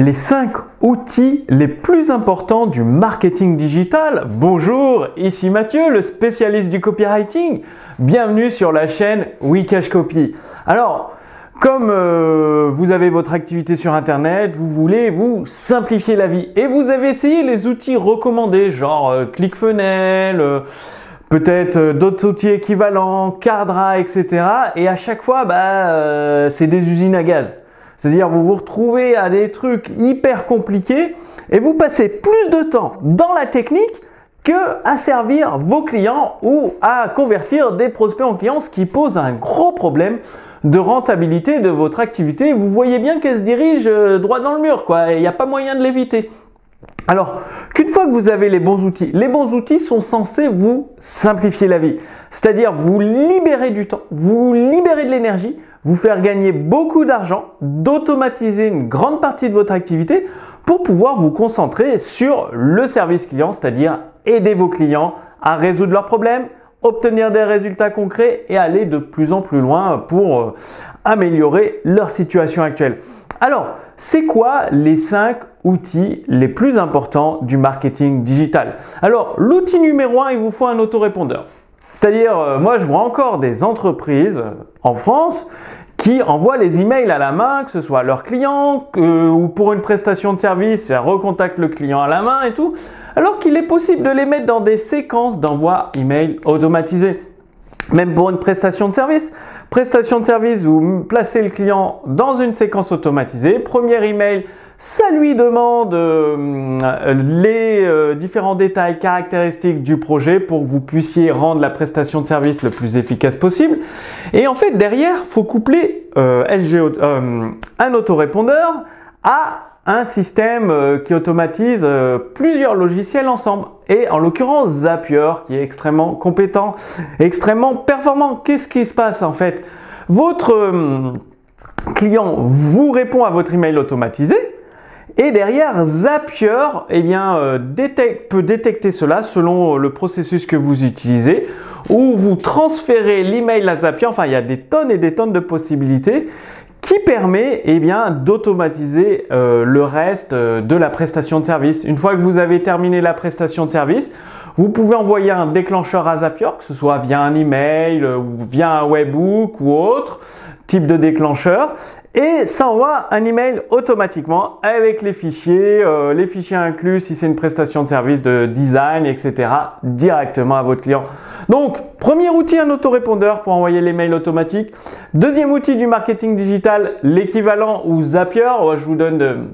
les 5 outils les plus importants du marketing digital. Bonjour, ici Mathieu, le spécialiste du copywriting. Bienvenue sur la chaîne Wikash Copy. Alors, comme euh, vous avez votre activité sur Internet, vous voulez vous simplifier la vie et vous avez essayé les outils recommandés, genre euh, ClickFunnels, euh, peut-être d'autres outils équivalents, Cardra, etc. Et à chaque fois, bah, c'est des usines à gaz. C'est-à-dire vous vous retrouvez à des trucs hyper compliqués et vous passez plus de temps dans la technique que à servir vos clients ou à convertir des prospects en clients, ce qui pose un gros problème de rentabilité de votre activité. Vous voyez bien qu'elle se dirige euh, droit dans le mur, quoi. Il n'y a pas moyen de l'éviter. Alors, qu'une fois que vous avez les bons outils, les bons outils sont censés vous simplifier la vie. C'est-à-dire vous libérer du temps, vous libérer de l'énergie, vous faire gagner beaucoup d'argent, d'automatiser une grande partie de votre activité pour pouvoir vous concentrer sur le service client, c'est-à-dire aider vos clients à résoudre leurs problèmes, obtenir des résultats concrets et aller de plus en plus loin pour euh, améliorer leur situation actuelle. Alors, c'est quoi les 5 outils les plus importants du marketing digital? Alors, l'outil numéro 1, il vous faut un autorépondeur. C'est-à-dire, euh, moi, je vois encore des entreprises en France qui envoient les emails à la main, que ce soit à leurs clients ou pour une prestation de service, ça recontacte le client à la main et tout, alors qu'il est possible de les mettre dans des séquences d'envoi email automatisées. Même pour une prestation de service. Prestation de service, vous placez le client dans une séquence automatisée. Premier email, ça lui demande euh, les euh, différents détails caractéristiques du projet pour que vous puissiez rendre la prestation de service le plus efficace possible. Et en fait, derrière, faut coupler euh, un autorépondeur à un système qui automatise plusieurs logiciels ensemble. Et en l'occurrence, Zapier, qui est extrêmement compétent, extrêmement performant. Qu'est-ce qui se passe en fait? Votre client vous répond à votre email automatisé et derrière, Zapier eh bien, euh, peut détecter cela selon euh, le processus que vous utilisez ou vous transférez l'email à Zapier. Enfin, il y a des tonnes et des tonnes de possibilités qui permet eh bien, d'automatiser euh, le reste de la prestation de service. Une fois que vous avez terminé la prestation de service, vous pouvez envoyer un déclencheur à Zapier, que ce soit via un email ou via un webbook ou autre type de déclencheur et ça envoie un email automatiquement avec les fichiers, euh, les fichiers inclus si c'est une prestation de service de design, etc. directement à votre client. Donc, premier outil, un autorépondeur pour envoyer les mails automatiques. Deuxième outil du marketing digital, l'équivalent ou Zapier. je vous donne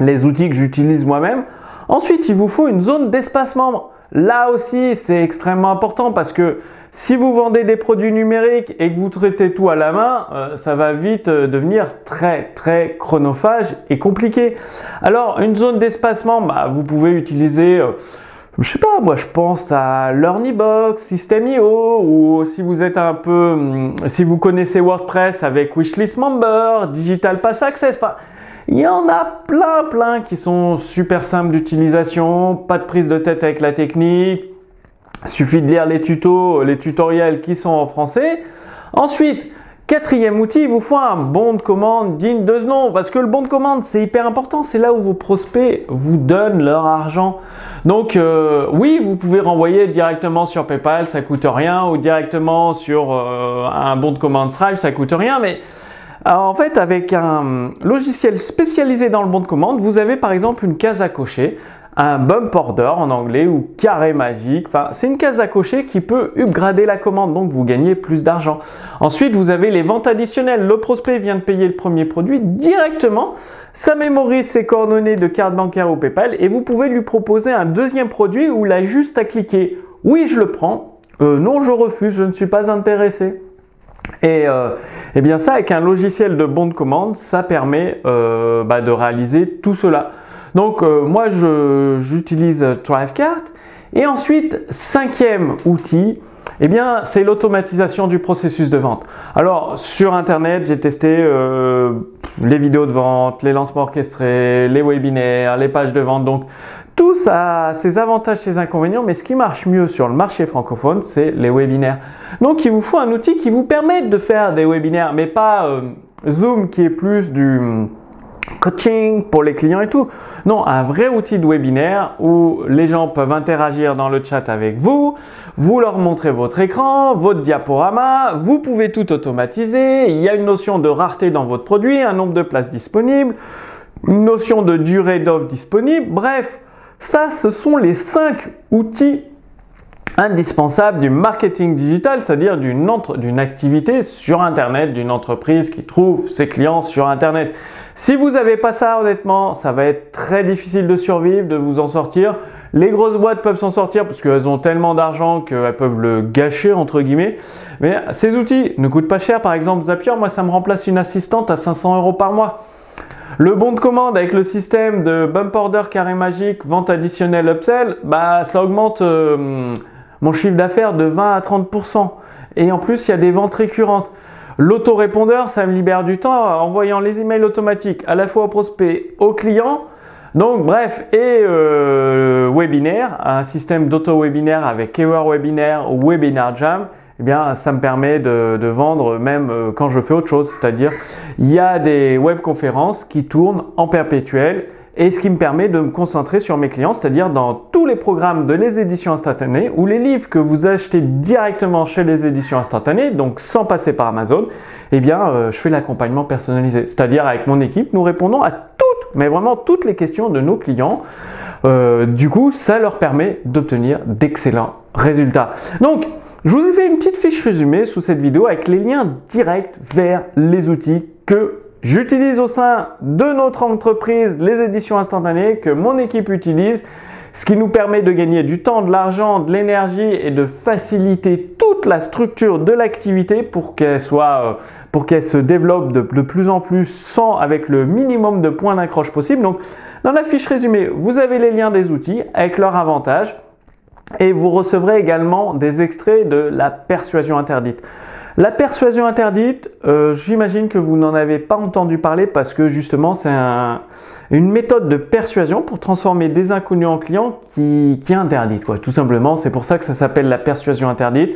les outils que j'utilise moi-même. Ensuite, il vous faut une zone d'espace membre. Là aussi, c'est extrêmement important parce que si vous vendez des produits numériques et que vous traitez tout à la main, euh, ça va vite euh, devenir très très chronophage et compliqué. Alors une zone d'espacement, bah, vous pouvez utiliser, euh, je sais pas, moi je pense à LearnyBox, System.io ou si vous êtes un peu, hum, si vous connaissez WordPress avec Wishlist Member, Digital Pass Access, enfin, il y en a plein plein qui sont super simples d'utilisation, pas de prise de tête avec la technique Suffit de lire les tutos, les tutoriels qui sont en français. Ensuite, quatrième outil, il vous faut un bon de commande digne de ce nom. Parce que le bon de commande, c'est hyper important. C'est là où vos prospects vous donnent leur argent. Donc, euh, oui, vous pouvez renvoyer directement sur PayPal, ça coûte rien. Ou directement sur euh, un bon de commande Stripe, ça coûte rien. Mais en fait, avec un logiciel spécialisé dans le bon de commande, vous avez par exemple une case à cocher un bump order en anglais ou carré magique. Enfin, c'est une case à cocher qui peut upgrader la commande, donc vous gagnez plus d'argent. Ensuite, vous avez les ventes additionnelles. Le prospect vient de payer le premier produit directement. Ça mémorise ses coordonnées de carte bancaire ou PayPal et vous pouvez lui proposer un deuxième produit où il a juste à cliquer oui, je le prends. Euh, non, je refuse, je ne suis pas intéressé. Et, euh, eh bien ça, avec un logiciel de bon de commande, ça permet euh, bah, de réaliser tout cela. Donc euh, moi j'utilise Thrivecart. Et ensuite, cinquième outil, eh bien, c'est l'automatisation du processus de vente. Alors, sur Internet, j'ai testé les vidéos de vente, les lancements orchestrés, les webinaires, les pages de vente. Donc, ça a ses avantages, ses inconvénients, mais ce qui marche mieux sur le marché francophone, c'est les webinaires. Donc, il vous faut un outil qui vous permette de faire des webinaires, mais pas euh, Zoom qui est plus du coaching pour les clients et tout. Non, un vrai outil de webinaire où les gens peuvent interagir dans le chat avec vous, vous leur montrez votre écran, votre diaporama, vous pouvez tout automatiser, il y a une notion de rareté dans votre produit, un nombre de places disponibles, une notion de durée d'offre disponible, bref, ça ce sont les cinq outils indispensables du marketing digital, c'est-à-dire d'une, d'une activité sur Internet, d'une entreprise qui trouve ses clients sur Internet. Si vous n'avez pas ça, honnêtement, ça va être très difficile de survivre, de vous en sortir. Les grosses boîtes peuvent s'en sortir parce qu'elles ont tellement d'argent qu'elles peuvent le gâcher entre guillemets. Mais ces outils ne coûtent pas cher. Par exemple, Zapier, moi, ça me remplace une assistante à 500 euros par mois. Le bon de commande avec le système de bump order carré magique, vente additionnelle upsell, bah ça augmente euh, mon chiffre d'affaires de 20 à 30%. Et en plus, il y a des ventes récurrentes. L'autorépondeur, ça me libère du temps en envoyant les emails automatiques à la fois aux prospects, aux clients. Donc bref, et euh, webinaire, un système d'auto-webinaire avec Keyword Webinaire ou Webinar Jam, eh bien ça me permet de, de vendre même euh, quand je fais autre chose. C'est-à-dire, il y a des webconférences qui tournent en perpétuel et ce qui me permet de me concentrer sur mes clients, c'est-à-dire dans tous les programmes de les éditions instantanées ou les livres que vous achetez directement chez les éditions instantanées, donc sans passer par Amazon, eh bien, euh, je fais l'accompagnement personnalisé. C'est-à-dire avec mon équipe, nous répondons à toutes, mais vraiment toutes les questions de nos clients. Euh, du coup, ça leur permet d'obtenir d'excellents résultats. Donc, je vous ai fait une petite fiche résumée sous cette vidéo avec les liens directs vers les outils que j'utilise au sein de notre entreprise les éditions instantanées que mon équipe utilise, ce qui nous permet de gagner du temps, de l'argent, de l'énergie et de faciliter toute la structure de l'activité pour qu'elle soit euh, pour qu'elle se développe de, de, plus en plus sans avec le minimum de points d'accroche possible. Donc dans la fiche résumée, vous avez les liens des outils avec leurs avantages et vous recevrez également des extraits de la persuasion interdite. La persuasion interdite, euh, j'imagine que vous n'en avez pas entendu parler parce que justement c'est une méthode de persuasion pour transformer des inconnus en clients qui, est interdite. Quoi. Tout simplement, c'est pour ça que ça s'appelle la persuasion interdite.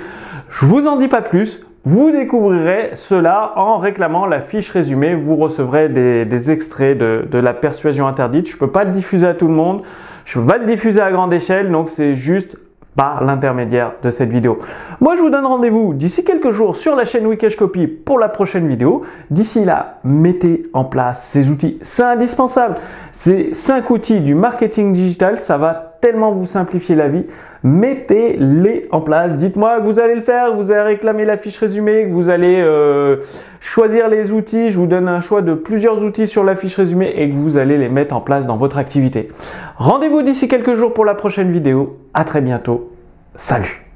Je vous en dis pas plus. Vous découvrirez cela en réclamant la fiche résumée. Vous recevrez des, extraits de, de, la persuasion interdite. Je ne peux pas le diffuser à tout le monde. Je ne peux pas le diffuser à grande échelle. Donc c'est juste par l'intermédiaire de cette vidéo. Moi, je vous donne rendez-vous d'ici quelques jours sur la chaîne Wikash Copy pour la prochaine vidéo. D'ici là, mettez en place ces outils. C'est indispensable. Ces cinq outils du marketing digital, ça va tellement vous simplifier la vie. Mettez-les en place. Dites-moi que vous allez le faire, vous allez réclamer la fiche résumée, que vous allez euh, choisir les outils. Je vous donne un choix de plusieurs outils sur la fiche résumée et que vous allez les mettre en place dans votre activité. Rendez-vous d'ici quelques jours pour la prochaine vidéo. À très bientôt. Salut